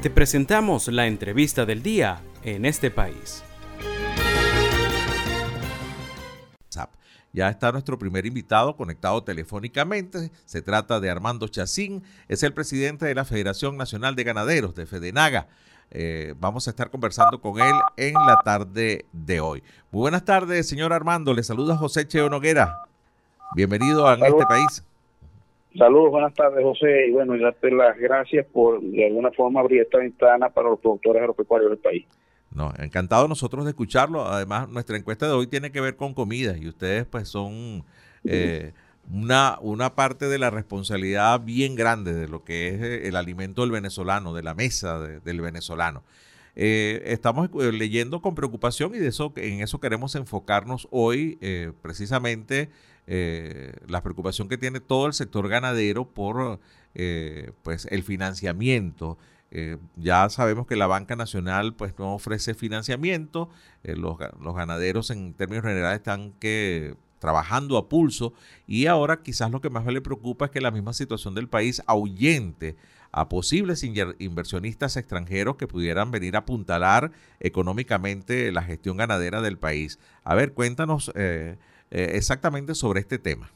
Te presentamos la entrevista del día en este país. Ya está nuestro primer invitado conectado telefónicamente. Se trata de Armando Chacín, es el presidente de la Federación Nacional de Ganaderos de Fedenaga. Eh, vamos a estar conversando con él en la tarde de hoy. Muy buenas tardes, señor Armando. Le saluda José Cheo Noguera. Bienvenido a este país. Saludos, buenas tardes, José. Y bueno, darte las gracias por de alguna forma abrir esta ventana para los productores agropecuarios del país. No, encantado nosotros de escucharlo. Además, nuestra encuesta de hoy tiene que ver con comida y ustedes pues son eh, una, una parte de la responsabilidad bien grande de lo que es eh, el alimento del venezolano, de la mesa del venezolano. Eh, estamos leyendo con preocupación y de eso, en eso queremos enfocarnos hoy precisamente la preocupación que tiene todo el sector ganadero por pues el financiamiento. Eh, ya sabemos que la banca nacional pues no ofrece financiamiento, eh, los, ganaderos en términos generales están que trabajando a pulso. Y ahora quizás lo que más le preocupa es que la misma situación del país ahuyente a posibles inversionistas extranjeros que pudieran venir a apuntalar económicamente la gestión ganadera del país. A ver, cuéntanos eh, exactamente sobre este tema.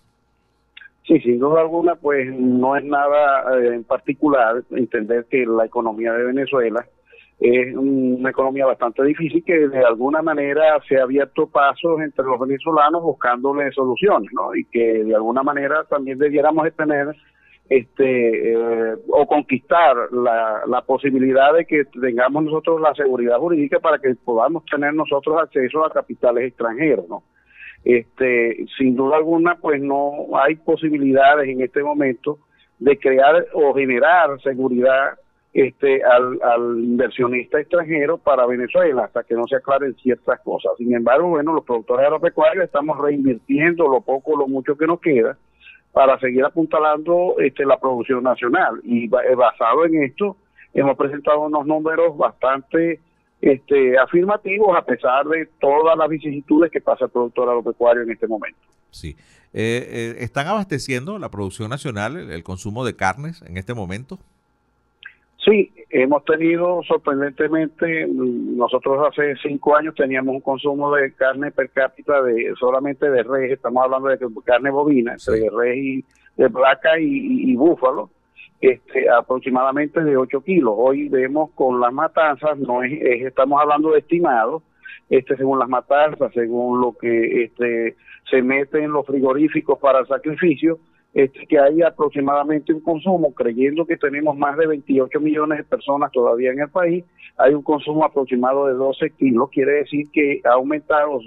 Sí, sin duda alguna, pues no es nada eh, en particular entender que la economía de Venezuela es una economía bastante difícil que de alguna manera se ha abierto pasos entre los venezolanos buscándole soluciones, ¿no? Y que de alguna manera también debiéramos de tener este eh, o conquistar la posibilidad de que tengamos nosotros la seguridad jurídica para que podamos tener nosotros acceso a capitales extranjeros, ¿no? Este, sin duda alguna, pues no hay posibilidades en este momento de crear o generar seguridad este, al, inversionista extranjero para Venezuela hasta que no se aclaren ciertas cosas. Sin embargo, bueno, los productores agropecuarios estamos reinvirtiendo lo poco lo mucho que nos queda para seguir apuntalando este, la producción nacional. Y basado en esto, hemos presentado unos números bastante este, afirmativos a pesar de todas las vicisitudes que pasa el productor agropecuario en este momento. Sí. Eh, eh, ¿Están abasteciendo la producción nacional, el, consumo de carnes en este momento? Sí, hemos tenido sorprendentemente, nosotros hace cinco años teníamos un consumo de carne per cápita de solamente de res, estamos hablando de carne bovina, de res y de vaca y búfalo, este, aproximadamente de 8 kilos. Hoy vemos con las matanzas, no es, estamos hablando de estimados, este, según las matanzas, según lo que este, se mete en los frigoríficos para el sacrificio, este, que hay aproximadamente un consumo, creyendo que tenemos más de 28 millones de personas todavía en el país, hay un consumo aproximado de 12 kilos, quiere decir que ha aumentado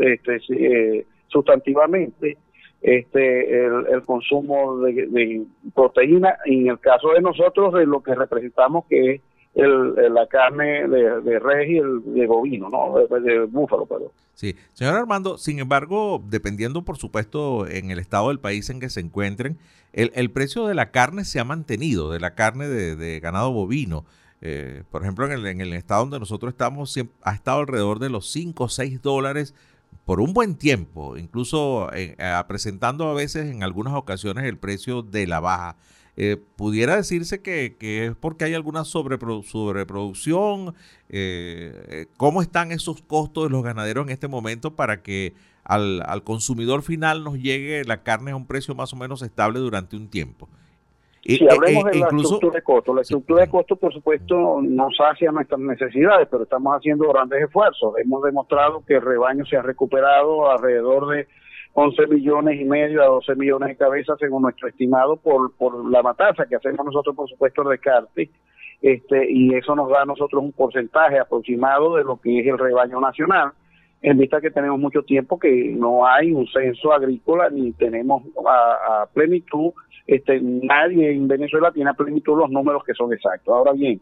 este, eh, sustantivamente este el, consumo de, proteína y en el caso de nosotros de lo que representamos que es el, la carne de, de res y el de bovino, ¿no? De, búfalo, pero Sí, señor Armando, sin embargo, dependiendo por supuesto en el estado del país en que se encuentren, el, el precio de la carne se ha mantenido, de la carne de, ganado bovino. Eh, por ejemplo, en el, en el estado donde nosotros estamos, ha estado alrededor de los 5 o 6 dólares por un buen tiempo, incluso eh, presentando a veces en algunas ocasiones el precio de la baja. Eh, pudiera decirse que, es porque hay alguna sobreproducción. Eh, ¿Cómo están esos costos de los ganaderos en este momento para que al consumidor final nos llegue la carne a un precio más o menos estable durante un tiempo? Si hablemos de la estructura de costo, la estructura de costo, por supuesto, no sacia nuestras necesidades, pero estamos haciendo grandes esfuerzos. Hemos demostrado que el rebaño se ha recuperado alrededor de 11 millones y medio a 12 millones de cabezas, según nuestro estimado, por, por la matanza que hacemos nosotros, por supuesto, el descarte. Este, y eso nos da a nosotros un porcentaje aproximado de lo que es el rebaño nacional en vista que tenemos mucho tiempo que no hay un censo agrícola ni tenemos a, a plenitud este, nadie en Venezuela tiene a plenitud los números que son exactos. Ahora bien,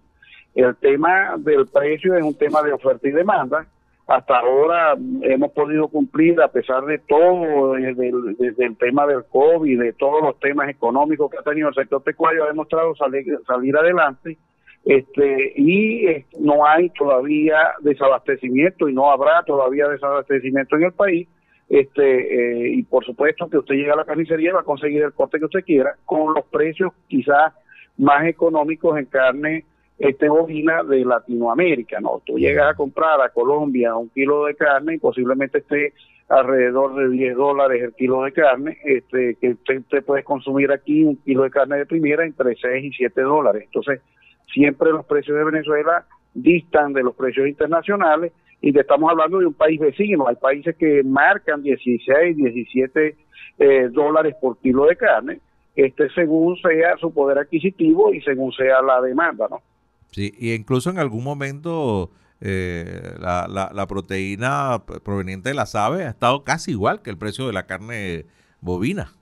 el tema del precio es un tema de oferta y demanda. Hasta ahora hemos podido cumplir, a pesar de todo, desde el, tema del COVID, de todos los temas económicos que ha tenido el sector pecuario, ha demostrado salir, adelante. Este, y eh, no hay todavía desabastecimiento y no habrá todavía desabastecimiento en el país este eh, y por supuesto que usted llega a la carnicería y va a conseguir el corte que usted quiera con los precios quizás más económicos en carne este bovina de Latinoamérica, ¿no? Tú llegas a comprar a Colombia un kilo de carne y posiblemente esté alrededor de 10 dólares el kilo de carne, este, que te, puedes consumir aquí un kilo de carne de primera entre 6 y 7 dólares. Entonces, siempre los precios de Venezuela distan de los precios internacionales y te estamos hablando de un país vecino. Hay países que marcan 16, 17 eh, dólares por kilo de carne, este según sea su poder adquisitivo y según sea la demanda, ¿no? Sí, y incluso en algún momento eh, la, la, proteína proveniente de las aves ha estado casi igual que el precio de la carne bovina.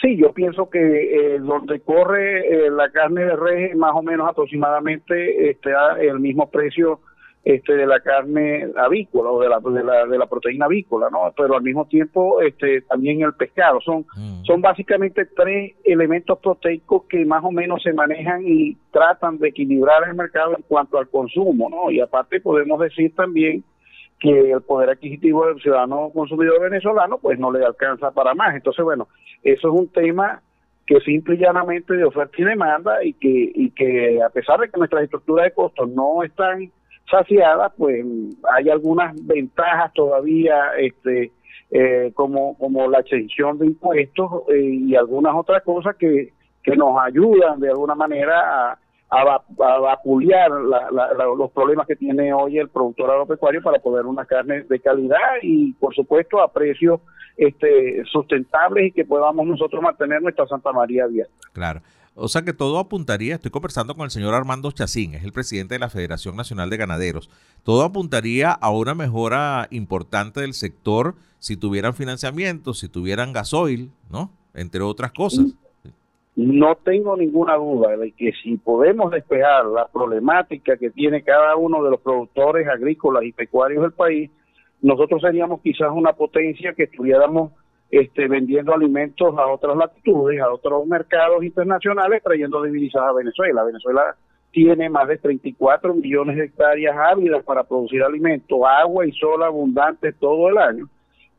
Sí, yo pienso que eh, donde corre eh, la carne de res más o menos aproximadamente está el mismo precio este de la carne avícola o de la, de la, de la proteína avícola, ¿no? Pero al mismo tiempo este también el pescado. Son, mm. son básicamente tres elementos proteicos que más o menos se manejan y tratan de equilibrar el mercado en cuanto al consumo, ¿no? Y aparte podemos decir también que el poder adquisitivo del ciudadano consumidor venezolano pues no le alcanza para más. Entonces, bueno, eso es un tema que simple y llanamente de oferta y demanda y que, y que a pesar de que nuestras estructuras de costos no están saciada, pues hay algunas ventajas todavía, este, eh, como, como la exención de impuestos eh, y algunas otras cosas que, que nos ayudan de alguna manera a, a, vapulear los problemas que tiene hoy el productor agropecuario para poder una carne de calidad y por supuesto a precios este, sustentables y que podamos nosotros mantener nuestra Santa María abierta. Claro. O sea que todo apuntaría, estoy conversando con el señor Armando Chacín, es el presidente de la Federación Nacional de Ganaderos, todo apuntaría a una mejora importante del sector si tuvieran financiamiento, si tuvieran gasoil, ¿no? Entre otras cosas. No tengo ninguna duda de que si podemos despejar la problemática que tiene cada uno de los productores agrícolas y pecuarios del país, nosotros seríamos quizás una potencia que estuviéramos este, vendiendo alimentos a otras latitudes, a otros mercados internacionales, trayendo divisas a Venezuela. Venezuela tiene más de 34 millones de hectáreas ávidas para producir alimentos, agua y sol abundante todo el año.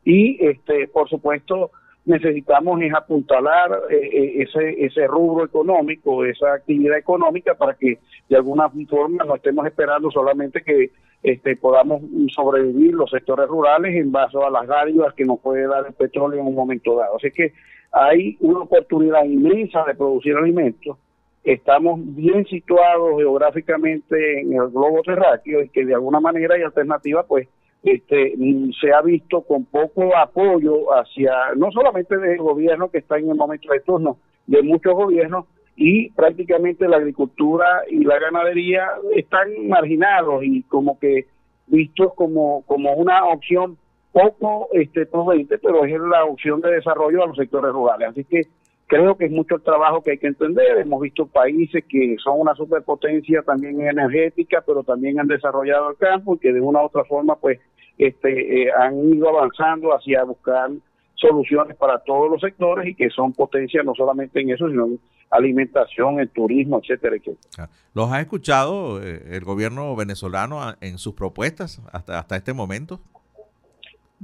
Y, este, por supuesto, necesitamos es apuntalar eh, eh, ese, ese rubro económico, esa actividad económica para que de alguna forma no estemos esperando solamente que este, podamos sobrevivir los sectores rurales en base a las dádivas que nos puede dar el petróleo en un momento dado. Así que hay una oportunidad inmensa de producir alimentos. Estamos bien situados geográficamente en el globo terráqueo y que de alguna manera hay alternativa pues este, se ha visto con poco apoyo hacia, no solamente del gobierno que está en el momento de turno, de muchos gobiernos, y prácticamente la agricultura y la ganadería están marginados y como que vistos como, como una opción poco este, pero es la opción de desarrollo a los sectores rurales. Así que creo que es mucho el trabajo que hay que entender. Hemos visto países que son una superpotencia también energética, pero también han desarrollado el campo y que de una u otra forma pues este, eh, han ido avanzando hacia buscar soluciones para todos los sectores y que son potencias no solamente en eso, sino en alimentación, en turismo, etcétera, etcétera. ¿Los ha escuchado eh, el gobierno venezolano en sus propuestas hasta, hasta este momento?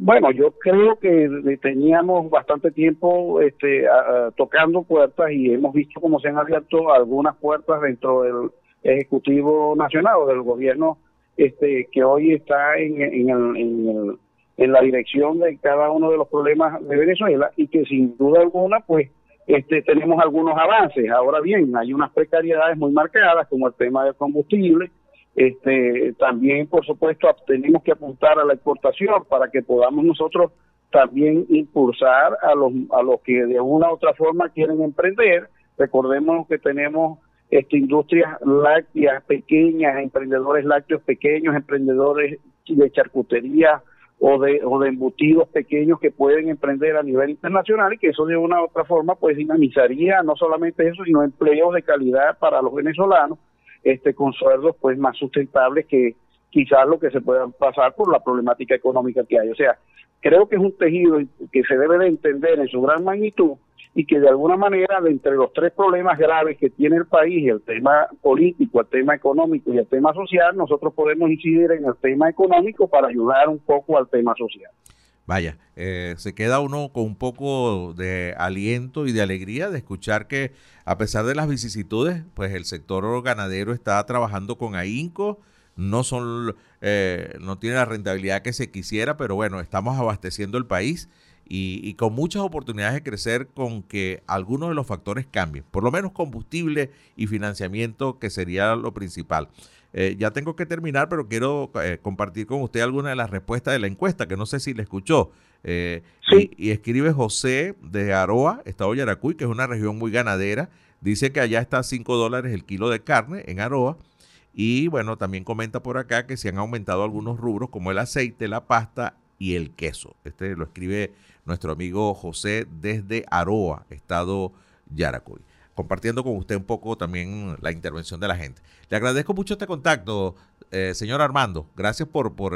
Bueno, yo creo que teníamos bastante tiempo este, tocando puertas y hemos visto cómo se han abierto algunas puertas dentro del Ejecutivo Nacional del gobierno este, que hoy está en, en, en, la dirección de cada uno de los problemas de Venezuela y que sin duda alguna, pues, este, tenemos algunos avances. Ahora bien, hay unas precariedades muy marcadas, como el tema del combustible. Este, también, por supuesto, tenemos que apuntar a la exportación para que podamos nosotros también impulsar a los, a los que de una u otra forma quieren emprender. Recordemos que tenemos este, industrias lácteas pequeñas, emprendedores lácteos pequeños, emprendedores de charcutería o de, o de embutidos pequeños que pueden emprender a nivel internacional y que eso de una u otra forma pues dinamizaría no solamente eso, sino empleos de calidad para los venezolanos este con sueldos pues más sustentables que quizás lo que se pueda pasar por la problemática económica que hay. O sea, creo que es un tejido que se debe de entender en su gran magnitud y que de alguna manera, de entre los tres problemas graves que tiene el país, el tema político, el tema económico y el tema social, nosotros podemos incidir en el tema económico para ayudar un poco al tema social. Vaya, eh, se queda uno con un poco de aliento y de alegría de escuchar que a pesar de las vicisitudes, pues el sector ganadero está trabajando con ahínco, no son, eh, no tiene la rentabilidad que se quisiera, pero bueno, estamos abasteciendo el país y, con muchas oportunidades de crecer con que algunos de los factores cambien, por lo menos combustible y financiamiento, que sería lo principal. Eh, ya tengo que terminar, pero quiero eh, compartir con usted alguna de las respuestas de la encuesta, que no sé si le escuchó. Eh, sí. y, escribe José de Aroa, Estado Yaracuy, que es una región muy ganadera. Dice que allá está a 5 dólares el kilo de carne en Aroa. Y bueno, también comenta por acá que se han aumentado algunos rubros como el aceite, la pasta y el queso. Este lo escribe nuestro amigo José desde Aroa, Estado Yaracuy compartiendo con usted un poco también la intervención de la gente. Le agradezco mucho este contacto, eh, señor Armando. Gracias por, por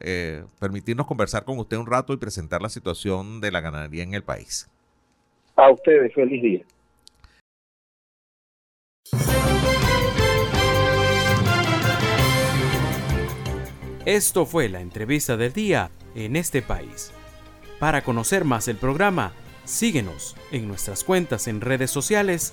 eh, permitirnos conversar con usted un rato y presentar la situación de la ganadería en el país. A ustedes, feliz día. Esto fue la entrevista del día en este país. Para conocer más el programa, síguenos en nuestras cuentas en redes sociales